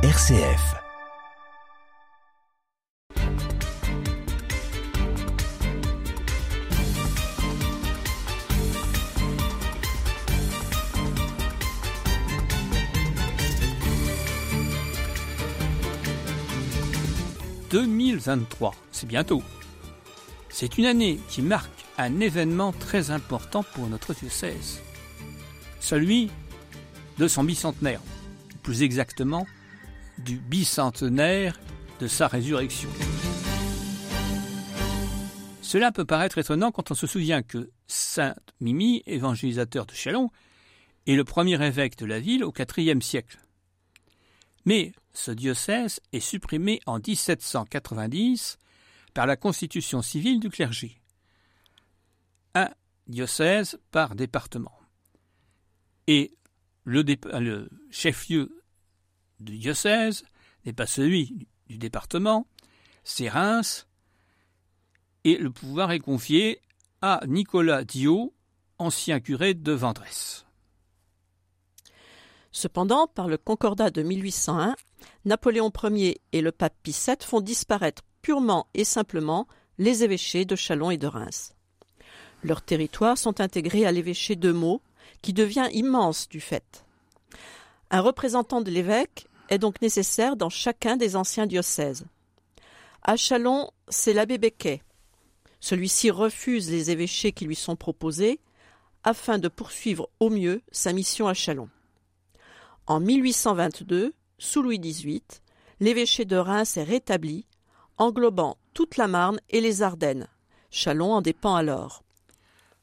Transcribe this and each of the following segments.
RCF. « 2023, c'est bientôt. C'est une année qui marque un événement très important pour notre diocèse. Celui de son bicentenaire, plus exactement du bicentenaire de sa résurrection. Cela peut paraître étonnant quand on se souvient que Saint Mimi, évangélisateur de Chalon, est le premier évêque de la ville au IVe siècle. Mais ce diocèse est supprimé en 1790 par la constitution civile du clergé. Un diocèse par département. Et le, le chef-lieu du diocèse n'est pas celui du département, c'est Reims, et le pouvoir est confié à Nicolas Dio, ancien curé de Vendresse. Cependant, par le Concordat de 1801, Napoléon Ier et le pape Pie VII font disparaître purement et simplement les évêchés de Châlons et de Reims. Leurs territoires sont intégrés à l'évêché de Meaux, qui devient immense du fait. Un représentant de l'évêque est donc nécessaire dans chacun des anciens diocèses. À Châlons, c'est l'abbé Becquet. Celui-ci refuse les évêchés qui lui sont proposés afin de poursuivre au mieux sa mission à Châlons. En 1822, sous Louis XVIII, l'évêché de Reims est rétabli, englobant toute la Marne et les Ardennes. Châlons en dépend alors.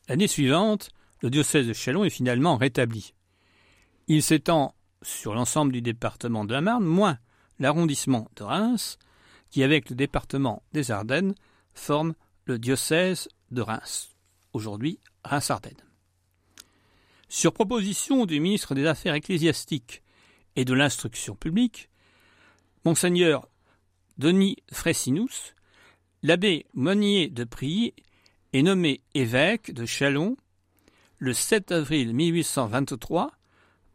L'année suivante, le diocèse de Châlons est finalement rétabli. Il s'étend sur l'ensemble du département de la Marne, moins l'arrondissement de Reims, qui avec le département des Ardennes forme le diocèse de Reims, aujourd'hui Reims-Ardennes. Sur proposition du ministre des Affaires ecclésiastiques et de l'instruction publique, Monseigneur Denis Fressinus, l'abbé Monnier de Prilly est nommé évêque de Châlons le 7 avril 1823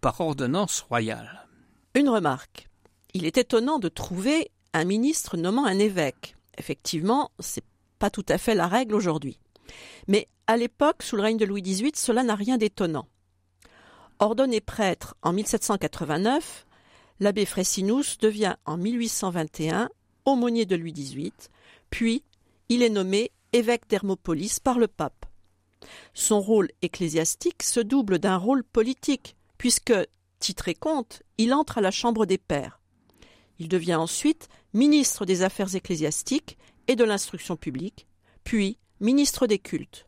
par ordonnance royale. Une remarque. Il est étonnant de trouver un ministre nommant un évêque. Effectivement, c'est pas tout à fait la règle aujourd'hui. Mais à l'époque, sous le règne de Louis XVIII, cela n'a rien d'étonnant. Ordonné prêtre en 1789, l'abbé Fressinus devient en 1821 aumônier de Louis XVIII, puis il est nommé évêque d'Hermopolis par le pape. Son rôle ecclésiastique se double d'un rôle politique, puisque, titré comte, il entre à la Chambre des Pairs. Il devient ensuite ministre des Affaires ecclésiastiques et de l'instruction publique, puis ministre des cultes.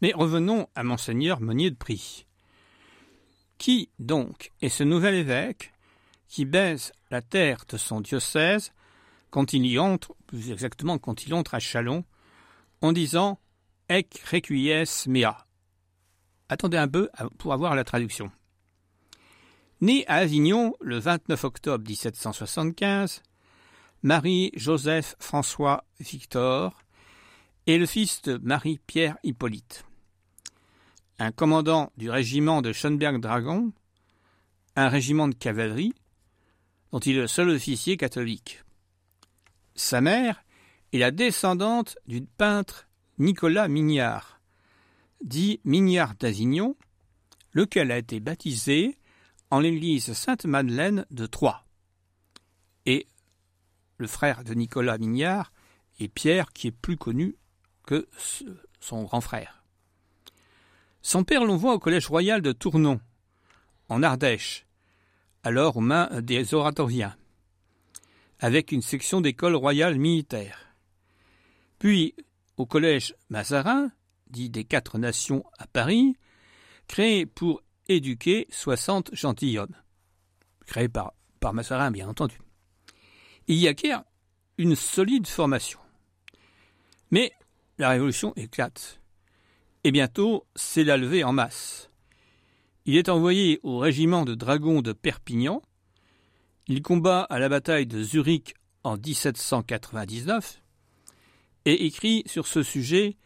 Mais revenons à monseigneur Meunier de Prie. Qui donc est ce nouvel évêque qui baise la terre de son diocèse quand il y entre, plus exactement quand il entre à Chalon, en disant Ec requies mea? Attendez un peu pour avoir la traduction. Né à Avignon le 29 octobre 1775, Marie-Joseph François Victor est le fils de Marie-Pierre Hippolyte. Un commandant du régiment de Schönberg-Dragon, un régiment de cavalerie, dont il est le seul officier catholique. Sa mère est la descendante du peintre Nicolas Mignard, dit Mignard d'Avignon, lequel a été baptisé en l'église Sainte-Madeleine de Troyes. Et le frère de Nicolas Mignard est Pierre, qui est plus connu que son grand frère. Son père l'envoie au collège royal de Tournon, en Ardèche, alors aux mains des oratoriens, avec une section d'école royale militaire. Puis au collège Mazarin, dit des Quatre Nations à Paris, créé pour éduquer 60 gentilshommes, créés par, par Massarin, bien entendu. Il y acquiert une solide formation. Mais la révolution éclate. Et bientôt, c'est la levée en masse. Il est envoyé au régiment de dragons de Perpignan. Il combat à la bataille de Zurich en 1799 et écrit sur ce sujet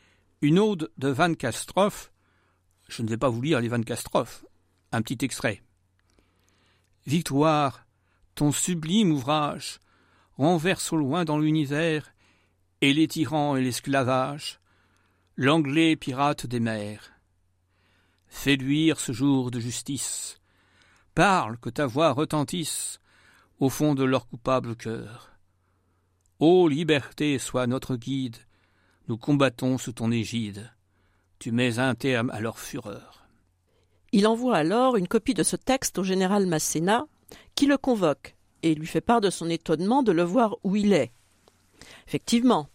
une ode de Van Castroff je ne vais pas vous lire les 24 strophes. Un petit extrait. Victoire, ton sublime ouvrage renverse au loin dans l'univers et les tyrans et l'esclavage, l'anglais pirate des mers. Luire ce jour de justice, parle que ta voix retentisse au fond de leur coupable cœur. Ô liberté, sois notre guide, nous combattons sous ton égide, tu mets un terme à leur fureur. Il envoie alors une copie de ce texte au général Masséna, qui le convoque et lui fait part de son étonnement de le voir où il est. Effectivement,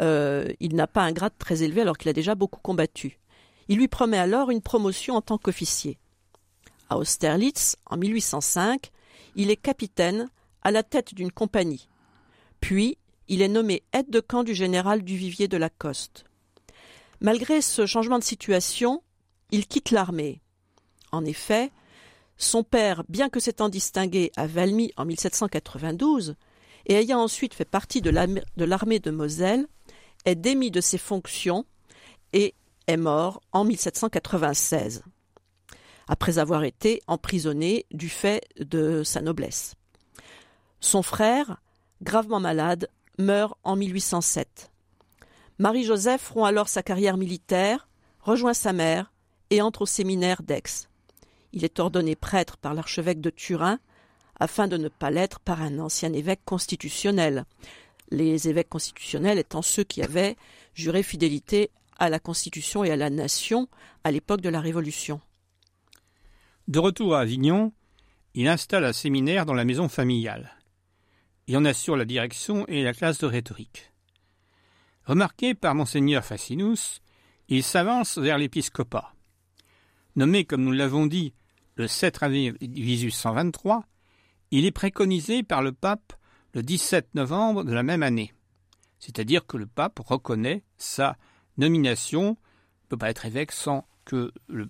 euh, il n'a pas un grade très élevé alors qu'il a déjà beaucoup combattu. Il lui promet alors une promotion en tant qu'officier. À Austerlitz, en 1805, il est capitaine à la tête d'une compagnie. Puis, il est nommé aide de camp du général Duvivier de Lacoste. Malgré ce changement de situation, il quitte l'armée. En effet, son père, bien que s'étant distingué à Valmy en 1792 et ayant ensuite fait partie de l'armée de Moselle, est démis de ses fonctions et est mort en 1796, après avoir été emprisonné du fait de sa noblesse. Son frère, gravement malade, meurt en 1807. Marie-Joseph rompt alors sa carrière militaire, rejoint sa mère et entre au séminaire d'Aix. Il est ordonné prêtre par l'archevêque de Turin afin de ne pas l'être par un ancien évêque constitutionnel, les évêques constitutionnels étant ceux qui avaient juré fidélité à la Constitution et à la nation à l'époque de la Révolution. De retour à Avignon, il installe un séminaire dans la maison familiale. Il en assure la direction et la classe de rhétorique. Remarqué par monseigneur Facinus, il s'avance vers l'épiscopat. Nommé, comme nous l'avons dit, le 7 avril 1823, il est préconisé par le pape le 17 novembre de la même année. C'est-à-dire que le pape reconnaît sa nomination, ne peut pas être évêque sans que le,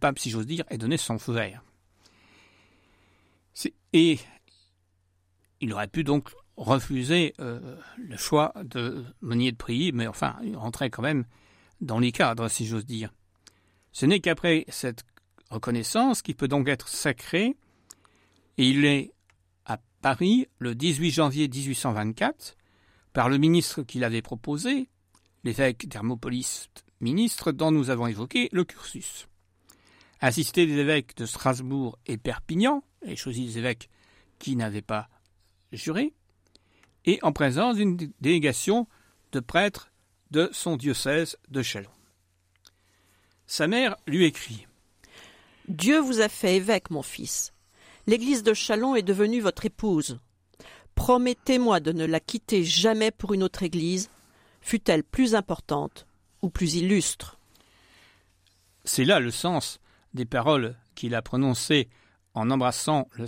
pape, si j'ose dire, ait donné son feu vert. Et il aurait pu donc refuser euh, le choix de Monnier de Prilly, mais enfin, il rentrait quand même dans les cadres, si j'ose dire. Ce n'est qu'après cette reconnaissance qu'il peut donc être sacré, et il est Paris le 18 janvier 1824 par le ministre qui l'avait proposé, l'évêque d'Hermopolis, ministre dont nous avons évoqué le cursus. Assisté des évêques de Strasbourg et Perpignan, et choisi des évêques qui n'avaient pas juré, et en présence d'une délégation de prêtres de son diocèse de Chalon. Sa mère lui écrit Dieu vous a fait évêque, mon fils. L'église de Chalon est devenue votre épouse. Promettez-moi de ne la quitter jamais pour une autre église, fût-elle plus importante ou plus illustre. C'est là le sens des paroles qu'il a prononcées en embrassant le,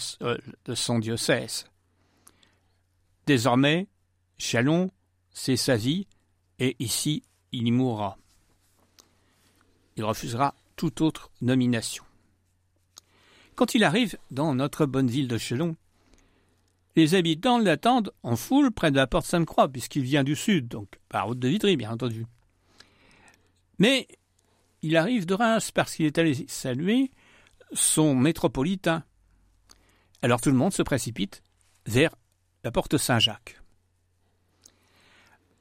de son diocèse. Désormais, Chalon, c'est sa vie, et ici, il y mourra. Il refusera toute autre nomination. Quand il arrive dans notre bonne ville de Chelon, les habitants l'attendent en foule près de la porte Sainte-Croix, puisqu'il vient du sud, donc par route de Vitry, bien entendu. Mais il arrive de Reims parce qu'il est allé saluer son métropolitain. Alors tout le monde se précipite vers la porte Saint-Jacques.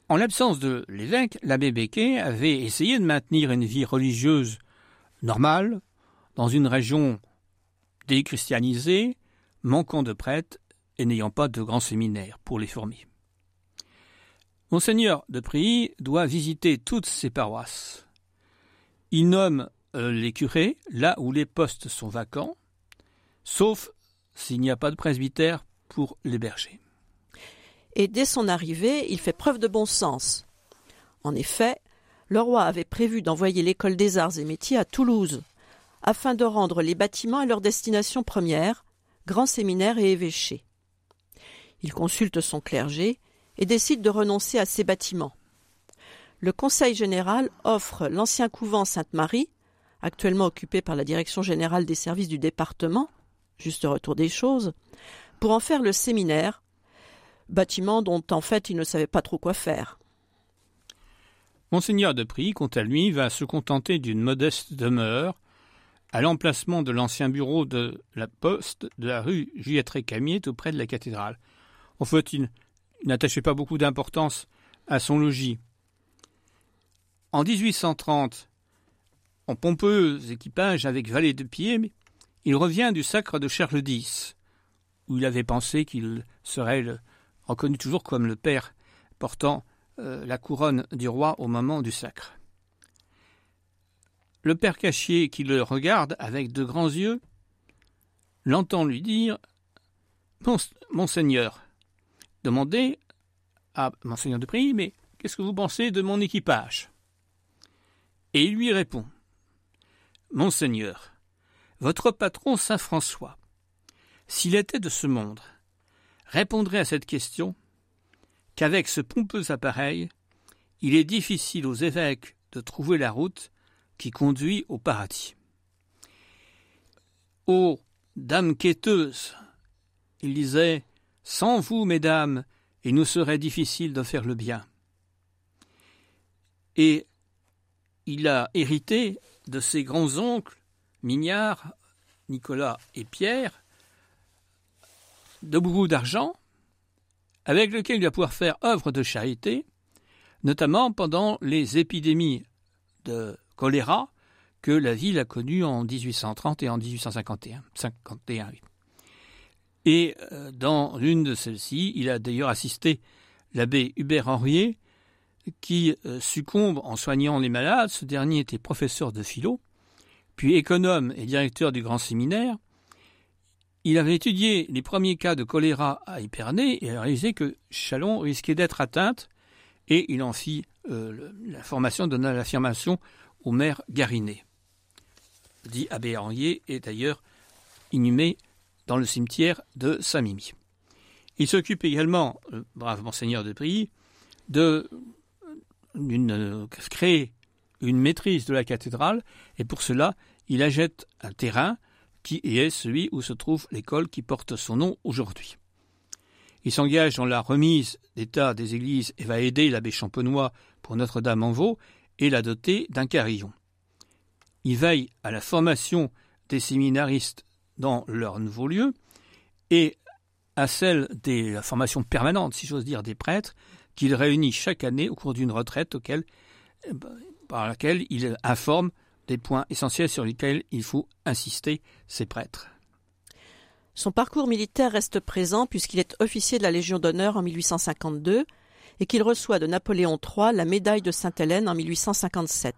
En l'absence de l'évêque, l'abbé Becquet avait essayé de maintenir une vie religieuse normale dans une région déchristianisés, manquant de prêtres et n'ayant pas de grands séminaires pour les former. Monseigneur de Prilly doit visiter toutes ces paroisses. Il nomme euh, les curés là où les postes sont vacants, sauf s'il n'y a pas de presbytère pour l'héberger. Et dès son arrivée, il fait preuve de bon sens. En effet, le roi avait prévu d'envoyer l'école des arts et métiers à Toulouse, afin de rendre les bâtiments à leur destination première, grand séminaire et évêché. Il consulte son clergé et décide de renoncer à ces bâtiments. Le Conseil général offre l'ancien couvent Sainte-Marie, actuellement occupé par la Direction générale des services du département, juste retour des choses, pour en faire le séminaire, bâtiment dont en fait il ne savait pas trop quoi faire. Monseigneur de Prix, quant à lui, va se contenter d'une modeste demeure à l'emplacement de l'ancien bureau de la poste de la rue Juliette Récamier, tout près de la cathédrale. En fait, il n'attachait pas beaucoup d'importance à son logis. En 1830, en pompeux équipage avec valet de pied, il revient du sacre de Charles X, où il avait pensé qu'il serait reconnu toujours comme le père portant euh, la couronne du roi au moment du sacre. Le père Cachier, qui le regarde avec de grands yeux, l'entend lui dire Monseigneur, demandez à Monseigneur de Prix, mais qu'est-ce que vous pensez de mon équipage? Et il lui répond Monseigneur, votre patron Saint François, s'il était de ce monde, répondrait à cette question qu'avec ce pompeux appareil, il est difficile aux évêques de trouver la route qui conduit au paradis. Ô dames quêteuses, il disait, sans vous, mesdames, il nous serait difficile de faire le bien. Et il a hérité de ses grands-oncles, Mignard, Nicolas et Pierre, de beaucoup d'argent, avec lequel il va pouvoir faire œuvre de charité, notamment pendant les épidémies de choléra que la ville a connu en 1830 et en 1851. 51, Et euh, dans l'une de celles-ci, il a d'ailleurs assisté l'abbé Hubert Henriet, qui euh, succombe en soignant les malades. Ce dernier était professeur de philo, puis économe et directeur du grand séminaire. Il avait étudié les premiers cas de choléra à Épernay et a réalisé que Chalon risquait d'être atteinte, et il en fit euh, la donna l'affirmation au maire Garinet. Dit Abbé Henrier est d'ailleurs inhumé dans le cimetière de Saint-Mimi. Il s'occupe également, euh, brave monseigneur de Brie, de euh, créer une maîtrise de la cathédrale, et pour cela, il achète un terrain qui est celui où se trouve l'école qui porte son nom aujourd'hui. Il s'engage dans la remise d'état des églises et va aider l'abbé Champenois pour Notre-Dame-en-Vaux et la doter d'un carillon. Il veille à la formation des séminaristes dans leur nouveau lieu et à celle de la formation permanente, si j'ose dire, des prêtres, qu'il réunit chaque année au cours d'une retraite eh ben, par laquelle il informe des points essentiels sur lesquels il faut insister ces prêtres. Son parcours militaire reste présent puisqu'il est officier de la Légion d'honneur en 1852 et qu'il reçoit de Napoléon III la médaille de Sainte-Hélène en 1857.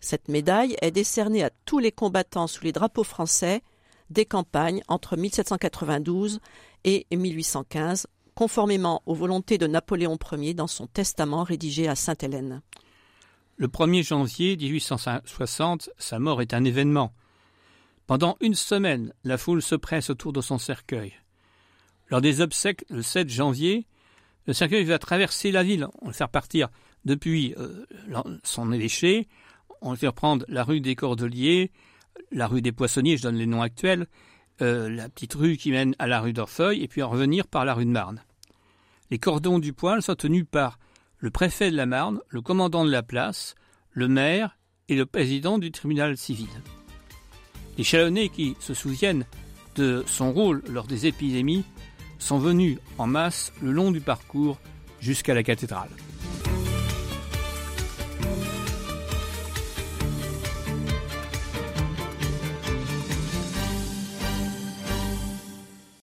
Cette médaille est décernée à tous les combattants sous les drapeaux français des campagnes entre 1792 et 1815, conformément aux volontés de Napoléon Ier dans son testament rédigé à Sainte-Hélène. Le 1er janvier 1860, sa mort est un événement. Pendant une semaine, la foule se presse autour de son cercueil. Lors des obsèques le 7 janvier, le cercueil va traverser la ville, on le faire partir depuis euh, son évêché, on va faire prendre la rue des Cordeliers, la rue des Poissonniers, je donne les noms actuels, euh, la petite rue qui mène à la rue d'Orfeuille, et puis en revenir par la rue de Marne. Les cordons du poil sont tenus par le préfet de la Marne, le commandant de la place, le maire et le président du tribunal civil. Les Chalonnais qui se souviennent de son rôle lors des épidémies sont venus en masse le long du parcours jusqu'à la cathédrale.